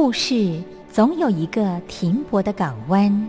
故事总有一个停泊的港湾。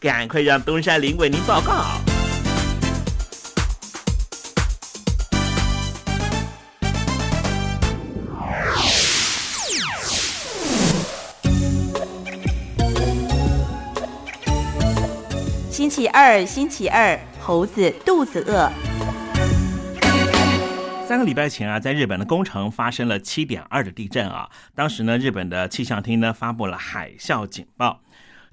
赶快让东山林为您报告。星期二，星期二，猴子肚子饿。三个礼拜前啊，在日本的宫城发生了七点二的地震啊。当时呢，日本的气象厅呢发布了海啸警报。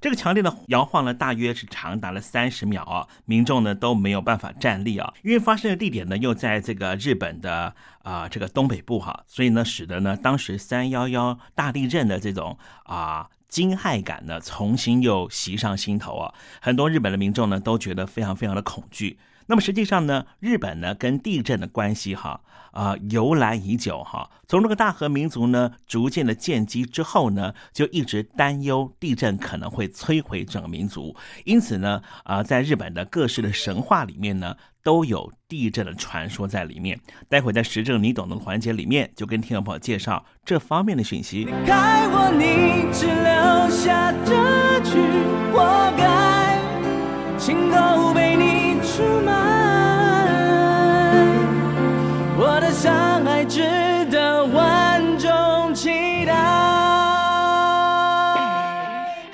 这个强烈的摇晃呢，大约是长达了三十秒啊，民众呢都没有办法站立啊，因为发生的地点呢又在这个日本的啊这个东北部哈，所以呢使得呢当时三幺幺大地震的这种啊惊骇感呢重新又袭上心头啊，很多日本的民众呢都觉得非常非常的恐惧。那么实际上呢，日本呢跟地震的关系哈啊由来已久哈。从这个大和民族呢逐渐的建基之后呢，就一直担忧地震可能会摧毁整个民族，因此呢啊在日本的各式的神话里面呢都有地震的传说在里面。待会在时政你懂的环节里面，就跟听众朋友介绍这方面的讯息。离开我，你只留下这句活该，情都被你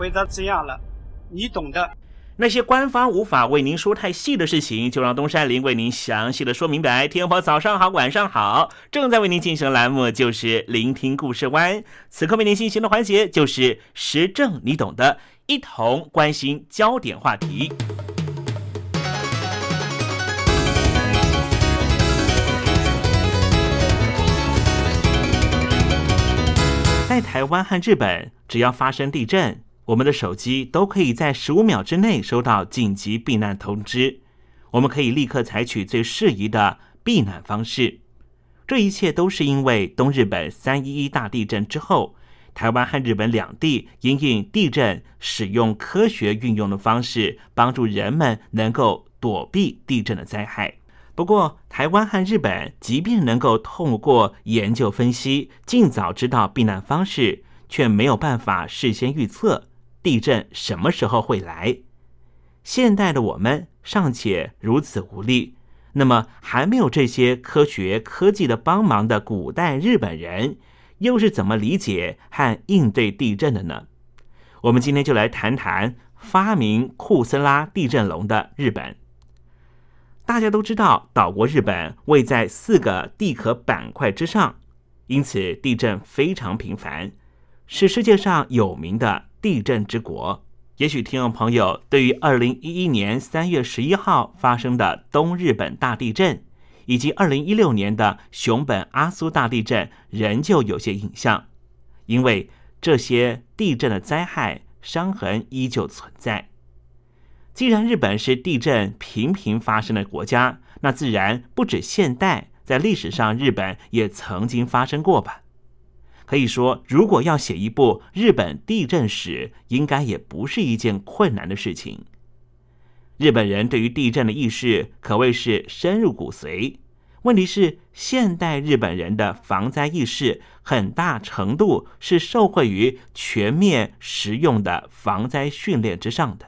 回答这样了，你懂的。那些官方无法为您说太细的事情，就让东山林为您详细的说明白。天婆早上好，晚上好，正在为您进行的栏目就是聆听故事湾。此刻为您进行的环节就是时政，你懂的，一同关心焦点话题。在台湾和日本，只要发生地震，我们的手机都可以在十五秒之内收到紧急避难通知，我们可以立刻采取最适宜的避难方式。这一切都是因为东日本三一一大地震之后，台湾和日本两地因应地震，使用科学运用的方式，帮助人们能够躲避地震的灾害。不过，台湾和日本即便能够透过研究分析，尽早知道避难方式，却没有办法事先预测地震什么时候会来。现代的我们尚且如此无力。那么，还没有这些科学科技的帮忙的古代日本人，又是怎么理解和应对地震的呢？我们今天就来谈谈发明库森拉地震龙的日本。大家都知道，岛国日本位在四个地壳板块之上，因此地震非常频繁，是世界上有名的地震之国。也许听众朋友对于二零一一年三月十一号发生的东日本大地震，以及二零一六年的熊本阿苏大地震仍旧有些印象，因为这些地震的灾害伤痕依旧存在。既然日本是地震频频发生的国家，那自然不止现代，在历史上日本也曾经发生过吧。可以说，如果要写一部日本地震史，应该也不是一件困难的事情。日本人对于地震的意识可谓是深入骨髓。问题是，现代日本人的防灾意识很大程度是受惠于全面实用的防灾训练之上的，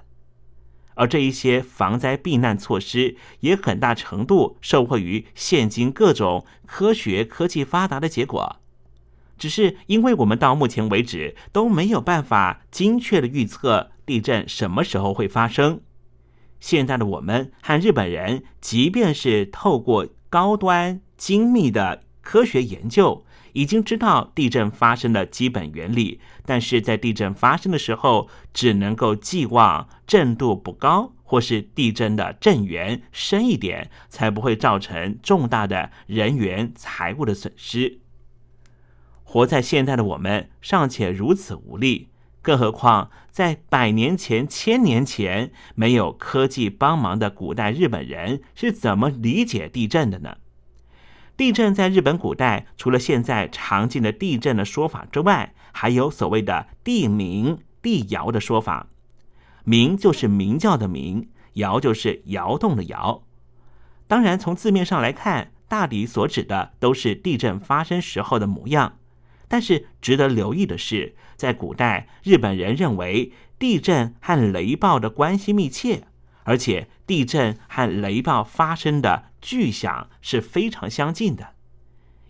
而这一些防灾避难措施也很大程度受惠于现今各种科学科技发达的结果。只是因为我们到目前为止都没有办法精确的预测地震什么时候会发生。现在的我们和日本人，即便是透过高端精密的科学研究，已经知道地震发生的基本原理，但是在地震发生的时候，只能够寄望震度不高，或是地震的震源深一点，才不会造成重大的人员财物的损失。活在现代的我们尚且如此无力，更何况在百年前、千年前没有科技帮忙的古代日本人是怎么理解地震的呢？地震在日本古代，除了现在常见的地震的说法之外，还有所谓的地鸣、地摇的说法。鸣就是鸣叫的鸣，摇就是摇动的摇。当然，从字面上来看，大抵所指的都是地震发生时候的模样。但是值得留意的是，在古代，日本人认为地震和雷暴的关系密切，而且地震和雷暴发生的巨响是非常相近的。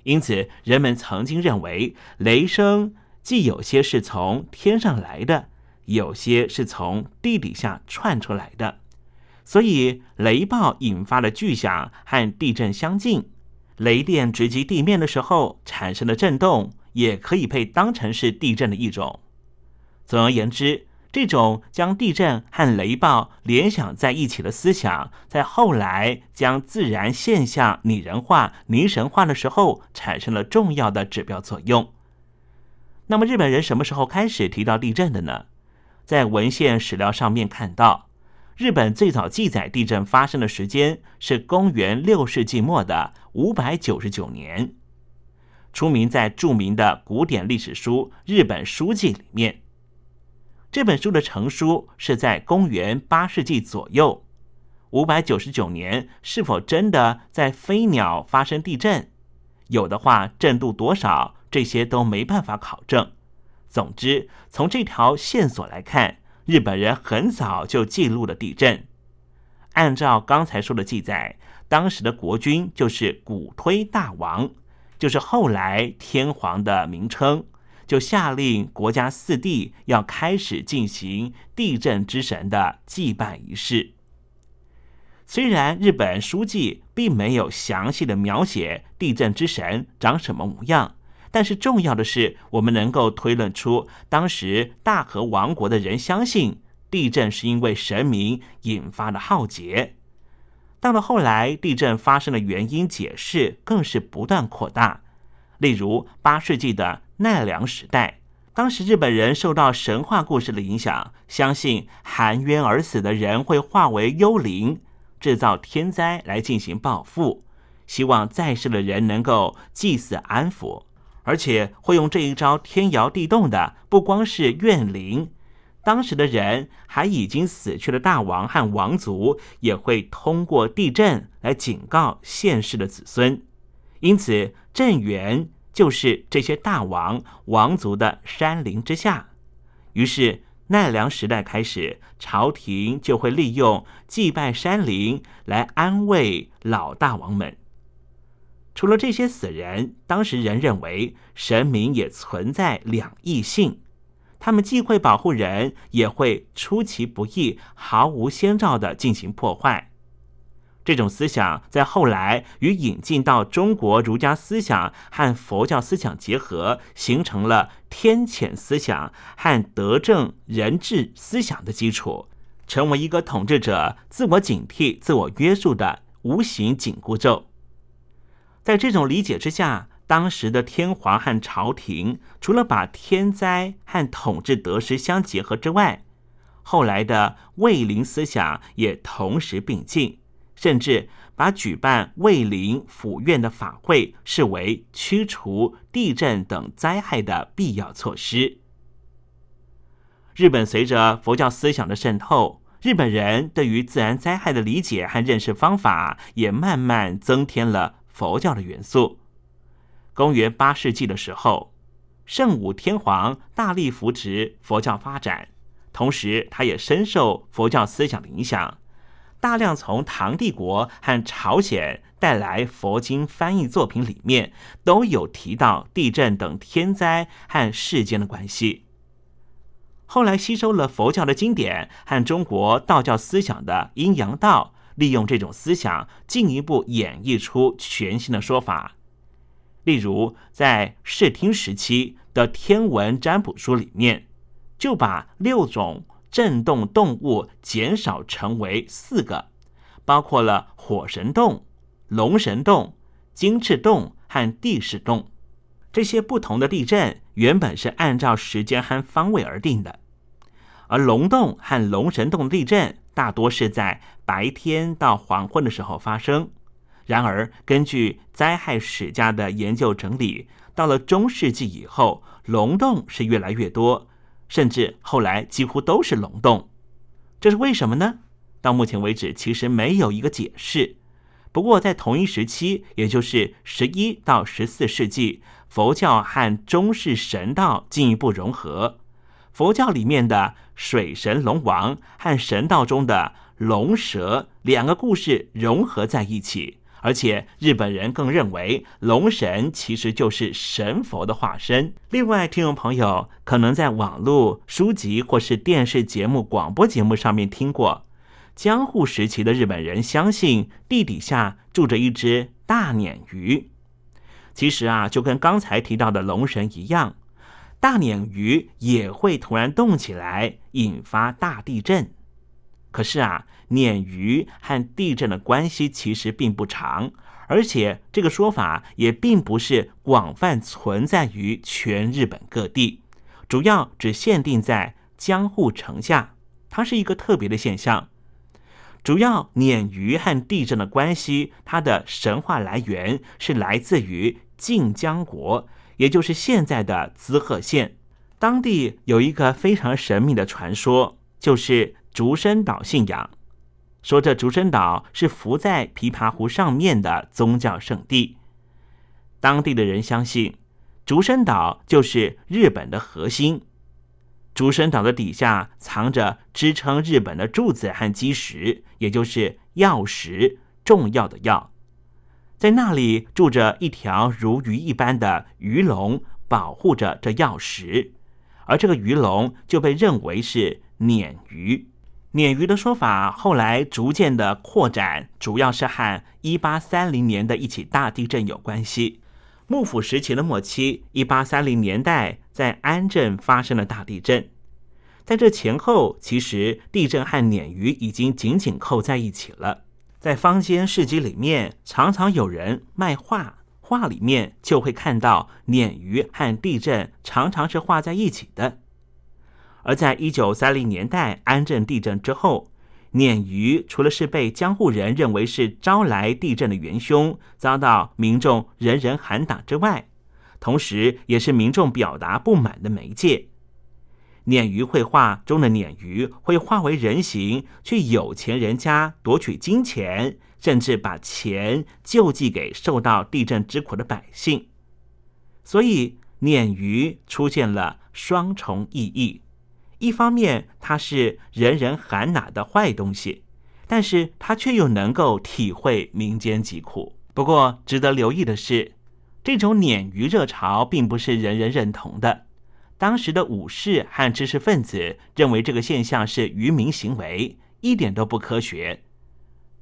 因此，人们曾经认为雷声既有些是从天上来的，有些是从地底下窜出来的。所以，雷暴引发的巨响和地震相近，雷电直击地面的时候产生的震动。也可以被当成是地震的一种。总而言之，这种将地震和雷暴联想在一起的思想，在后来将自然现象拟人化、拟神化的时候，产生了重要的指标作用。那么，日本人什么时候开始提到地震的呢？在文献史料上面看到，日本最早记载地震发生的时间是公元六世纪末的五百九十九年。出名在著名的古典历史书《日本书记》里面，这本书的成书是在公元八世纪左右。五百九十九年是否真的在飞鸟发生地震？有的话，震度多少？这些都没办法考证。总之，从这条线索来看，日本人很早就记录了地震。按照刚才说的记载，当时的国君就是古推大王。就是后来天皇的名称，就下令国家四地要开始进行地震之神的祭拜仪式。虽然日本书记并没有详细的描写地震之神长什么模样，但是重要的是，我们能够推论出当时大和王国的人相信地震是因为神明引发的浩劫。到了后来，地震发生的原因解释更是不断扩大。例如，八世纪的奈良时代，当时日本人受到神话故事的影响，相信含冤而死的人会化为幽灵，制造天灾来进行报复，希望在世的人能够祭祀安抚，而且会用这一招天摇地动的，不光是怨灵，当时的人还已经死去的大王和王族也会通过地震来警告现世的子孙，因此震源。就是这些大王王族的山林之下，于是奈良时代开始，朝廷就会利用祭拜山林来安慰老大王们。除了这些死人，当时人认为神明也存在两异性，他们既会保护人，也会出其不意、毫无先兆的进行破坏。这种思想在后来与引进到中国儒家思想和佛教思想结合，形成了天谴思想和德政人治思想的基础，成为一个统治者自我警惕、自我约束的无形紧箍咒。在这种理解之下，当时的天皇和朝廷除了把天灾和统治得失相结合之外，后来的卫灵思想也同时并进。甚至把举办卫灵府院的法会视为驱除地震等灾害的必要措施。日本随着佛教思想的渗透，日本人对于自然灾害的理解和认识方法也慢慢增添了佛教的元素。公元八世纪的时候，圣武天皇大力扶持佛教发展，同时他也深受佛教思想的影响。大量从唐帝国和朝鲜带来佛经翻译作品里面，都有提到地震等天灾和世间的关系。后来吸收了佛教的经典和中国道教思想的阴阳道，利用这种思想进一步演绎出全新的说法。例如，在视听时期的天文占卜书里面，就把六种。震动动物减少成为四个，包括了火神洞、龙神洞、金翅洞和地势洞。这些不同的地震原本是按照时间和方位而定的，而龙洞和龙神洞地震大多是在白天到黄昏的时候发生。然而，根据灾害史家的研究整理，到了中世纪以后，龙洞是越来越多。甚至后来几乎都是龙洞，这是为什么呢？到目前为止，其实没有一个解释。不过，在同一时期，也就是十一到十四世纪，佛教和中式神道进一步融合，佛教里面的水神龙王和神道中的龙蛇两个故事融合在一起。而且日本人更认为龙神其实就是神佛的化身。另外，听众朋友可能在网络、书籍或是电视节目、广播节目上面听过，江户时期的日本人相信地底下住着一只大鲶鱼。其实啊，就跟刚才提到的龙神一样，大鲶鱼也会突然动起来，引发大地震。可是啊。鲶鱼和地震的关系其实并不长，而且这个说法也并不是广泛存在于全日本各地，主要只限定在江户城下。它是一个特别的现象。主要鲶鱼和地震的关系，它的神话来源是来自于晋江国，也就是现在的滋贺县。当地有一个非常神秘的传说，就是竹生岛信仰。说这竹生岛是浮在琵琶湖上面的宗教圣地，当地的人相信竹生岛就是日本的核心。竹生岛的底下藏着支撑日本的柱子和基石，也就是药石，重要的药。在那里住着一条如鱼一般的鱼龙，保护着这药石，而这个鱼龙就被认为是鲶鱼。鲶鱼的说法后来逐渐的扩展，主要是和一八三零年的一起大地震有关系。幕府时期的末期，一八三零年代在安镇发生了大地震。在这前后，其实地震和鲶鱼已经紧紧扣在一起了。在坊间市集里面，常常有人卖画，画里面就会看到鲶鱼和地震常常是画在一起的。而在一九三零年代安镇地震之后，鲶鱼除了是被江户人认为是招来地震的元凶，遭到民众人人喊打之外，同时也是民众表达不满的媒介。鲶鱼绘画中的鲶鱼会化为人形，去有钱人家夺取金钱，甚至把钱救济给受到地震之苦的百姓。所以，鲶鱼出现了双重意义：一方面，它是人人喊打的坏东西，但是它却又能够体会民间疾苦。不过，值得留意的是，这种鲶鱼热潮并不是人人认同的。当时的武士和知识分子认为这个现象是愚民行为，一点都不科学。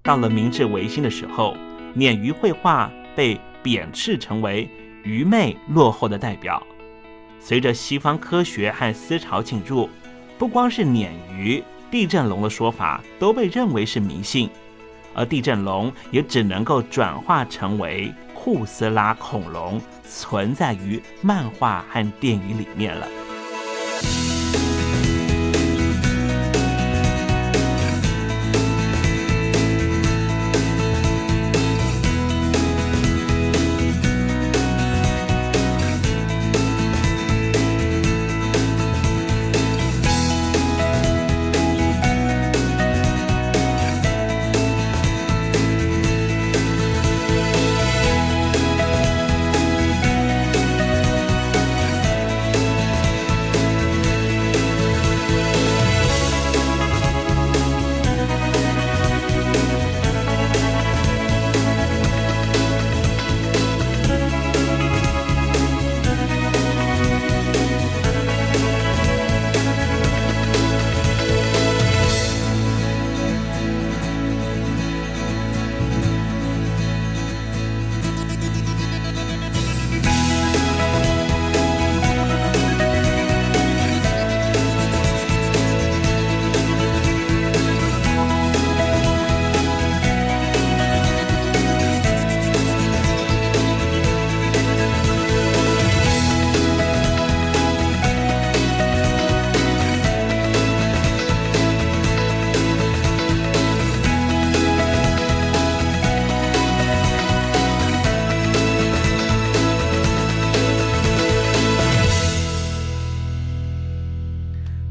到了明治维新的时候，鲶鱼绘画被贬斥成为愚昧落后的代表。随着西方科学和思潮进入，不光是鲶鱼、地震龙的说法都被认为是迷信，而地震龙也只能够转化成为。库斯拉恐龙存在于漫画和电影里面了。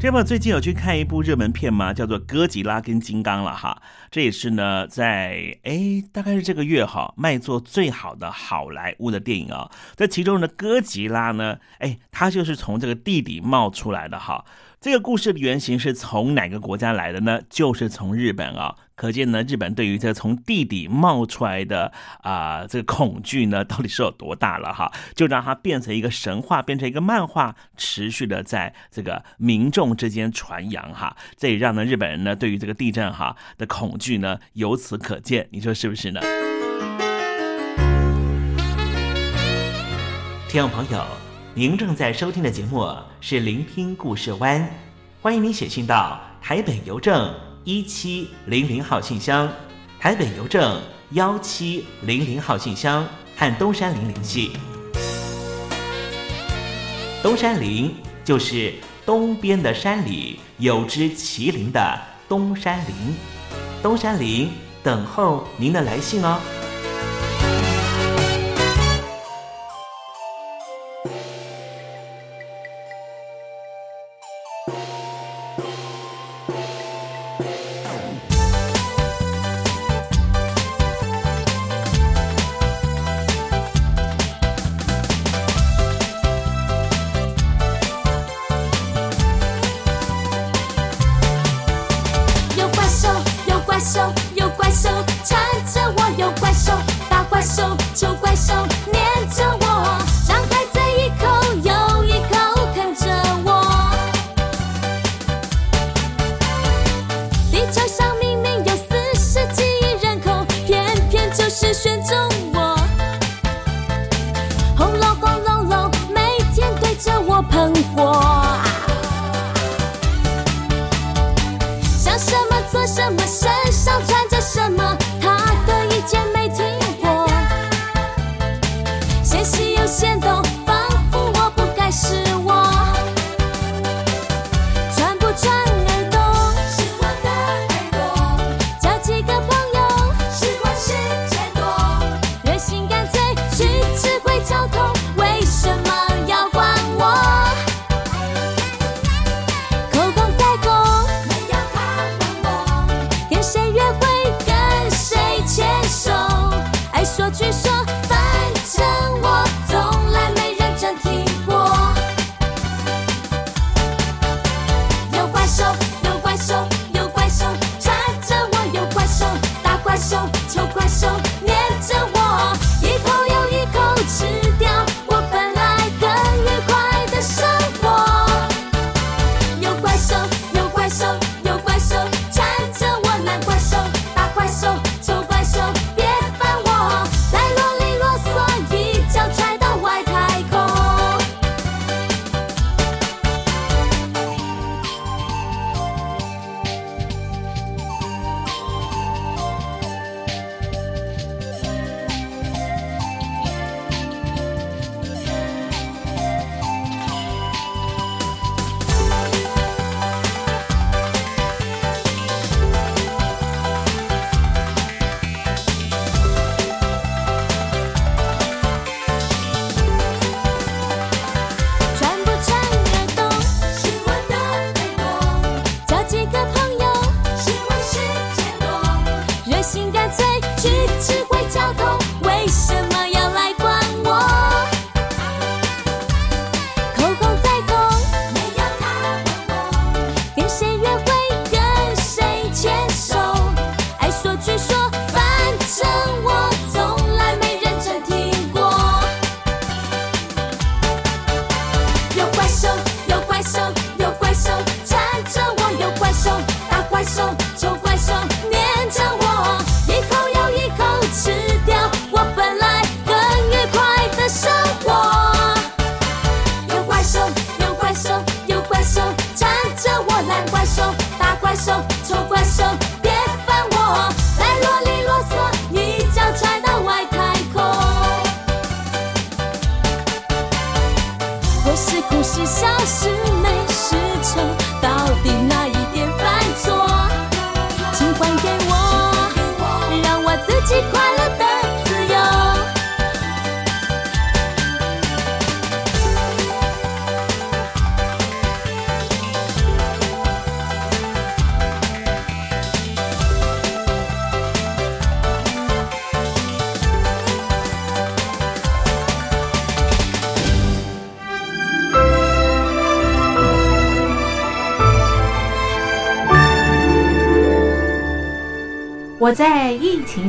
那么最近有去看一部热门片吗？叫做《哥吉拉跟金刚》了哈。这也是呢，在哎，大概是这个月哈，卖座最好的好莱坞的电影啊。这其中的哥吉拉呢，哎，它就是从这个地底冒出来的哈。这个故事的原型是从哪个国家来的呢？就是从日本啊。可见呢，日本对于这从地底冒出来的啊这个恐惧呢，到底是有多大了哈？就让它变成一个神话，变成一个漫画，持续的在这个民众之间传扬哈。这也让呢日本人呢对于这个地震哈的恐惧呢由此可见，你说是不是呢？听众朋友，您正在收听的节目是《聆听故事湾》，欢迎您写信到台北邮政。一七零零号信箱，台北邮政幺七零零号信箱，和东山林联系。东山林就是东边的山里有只麒麟的东山林，东山林等候您的来信哦。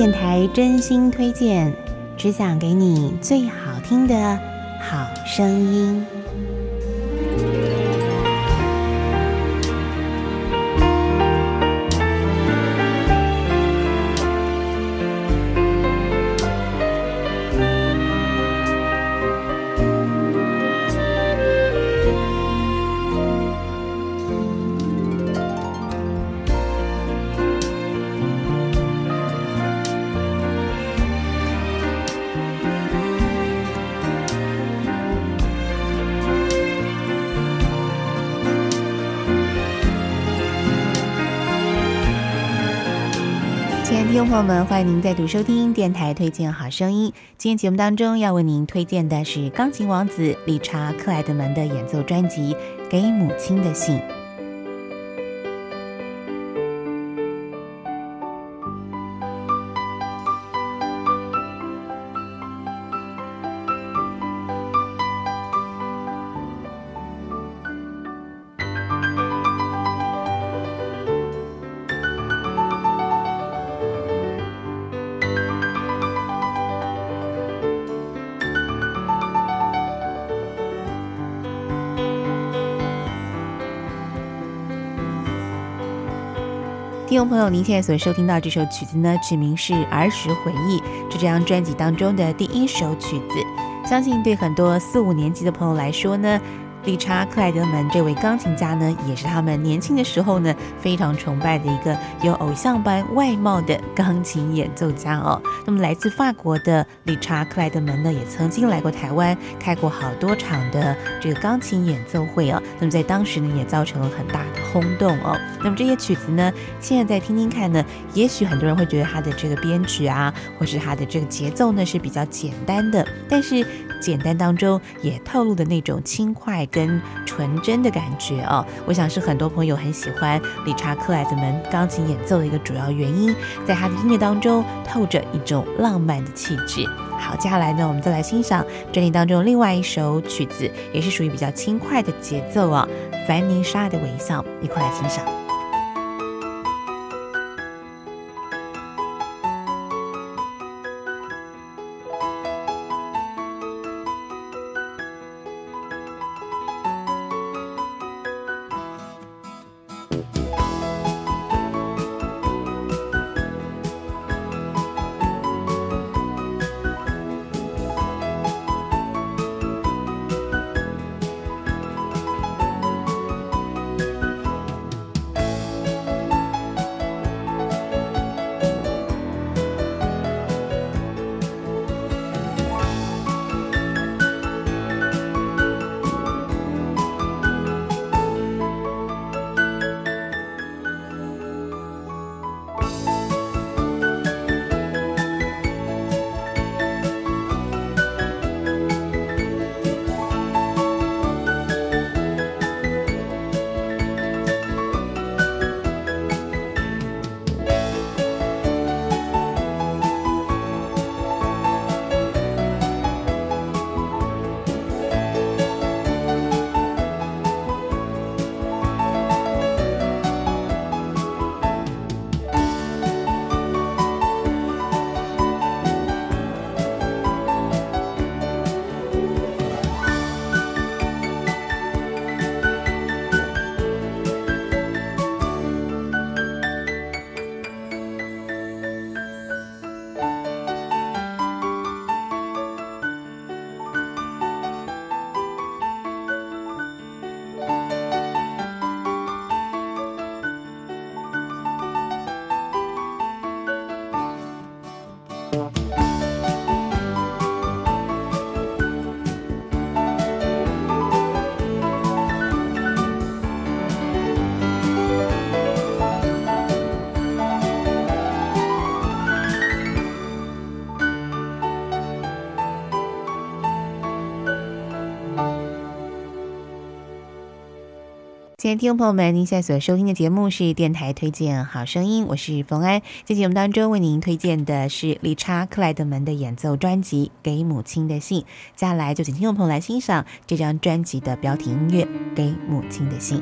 电台真心推荐，只想给你最好听的好声音。众朋友们，欢迎您再度收听电台推荐好声音。今天节目当中要为您推荐的是钢琴王子理查克莱德门的演奏专辑《给母亲的信》。众朋友，您现在所收听到这首曲子呢，曲名是《儿时回忆》，是这张专辑当中的第一首曲子。相信对很多四五年级的朋友来说呢。理查克莱德门这位钢琴家呢，也是他们年轻的时候呢非常崇拜的一个有偶像般外貌的钢琴演奏家哦。那么来自法国的理查克莱德门呢，也曾经来过台湾，开过好多场的这个钢琴演奏会哦。那么在当时呢，也造成了很大的轰动哦。那么这些曲子呢，现在再听听看呢，也许很多人会觉得他的这个编曲啊，或是他的这个节奏呢是比较简单的，但是。简单当中也透露的那种轻快跟纯真的感觉哦，我想是很多朋友很喜欢理查克莱德门钢琴演奏的一个主要原因，在他的音乐当中透着一种浪漫的气质。好，接下来呢，我们再来欣赏专辑当中另外一首曲子，也是属于比较轻快的节奏啊，《凡妮莎的微笑》，一块来欣赏。听众朋友们，您现在所收听的节目是电台推荐好声音，我是冯安。在节目当中为您推荐的是理查克莱德门的演奏专辑《给母亲的信》。接下来就请听众朋友来欣赏这张专辑的标题音乐《给母亲的信》。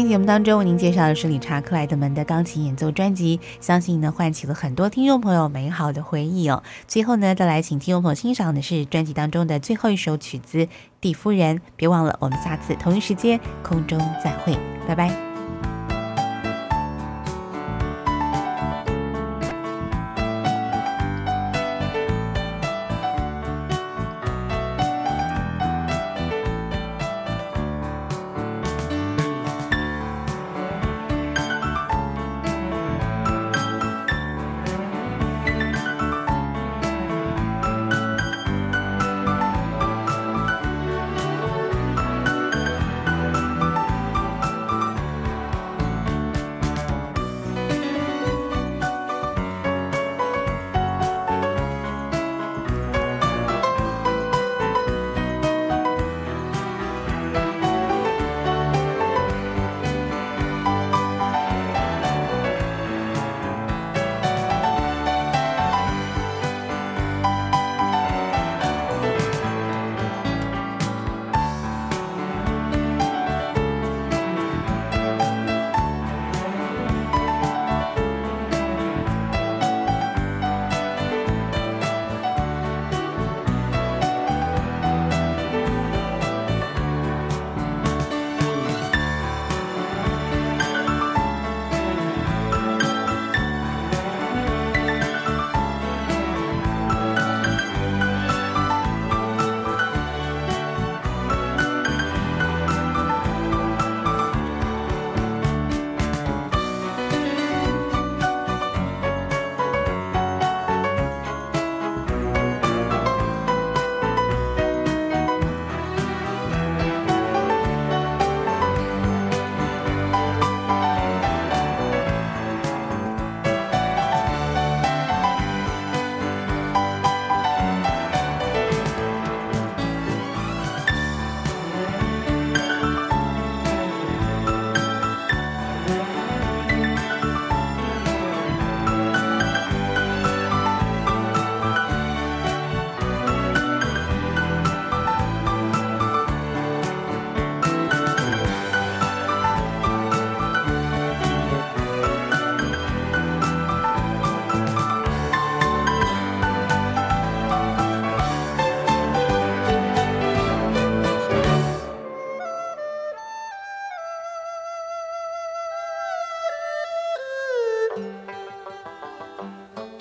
天节目当中为您介绍的是理查克莱德门的钢琴演奏专辑，相信呢唤起了很多听众朋友美好的回忆哦。最后呢，再来请听众朋友欣赏的是专辑当中的最后一首曲子《蒂夫人》。别忘了，我们下次同一时间空中再会，拜拜。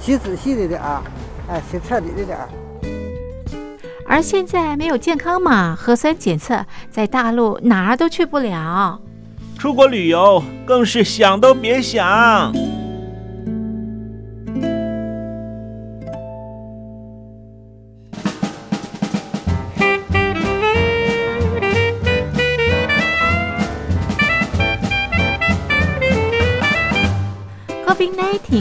洗仔细的点儿，哎，洗彻底的点儿。而现在没有健康码、核酸检测，在大陆哪儿都去不了。出国旅游更是想都别想。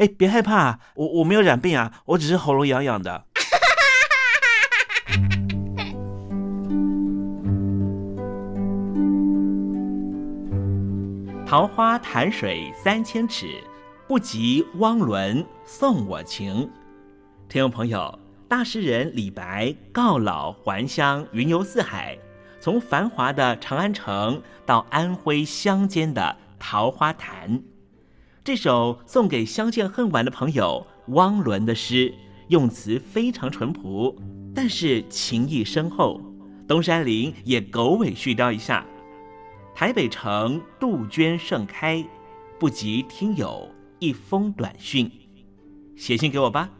哎，别害怕，我我没有染病啊，我只是喉咙痒痒的。桃花潭水三千尺，不及汪伦送我情。听众朋友，大诗人李白告老还乡，云游四海，从繁华的长安城到安徽乡间的桃花潭。这首送给相见恨晚的朋友汪伦的诗，用词非常淳朴，但是情意深厚。东山林也狗尾续貂一下：台北城杜鹃盛开，不及听友一封短讯。写信给我吧，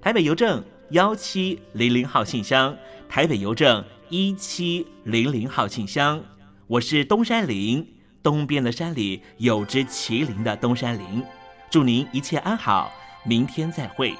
台北邮政幺七零零号信箱，台北邮政一七零零号信箱。我是东山林。东边的山里有只麒麟的东山林，祝您一切安好，明天再会。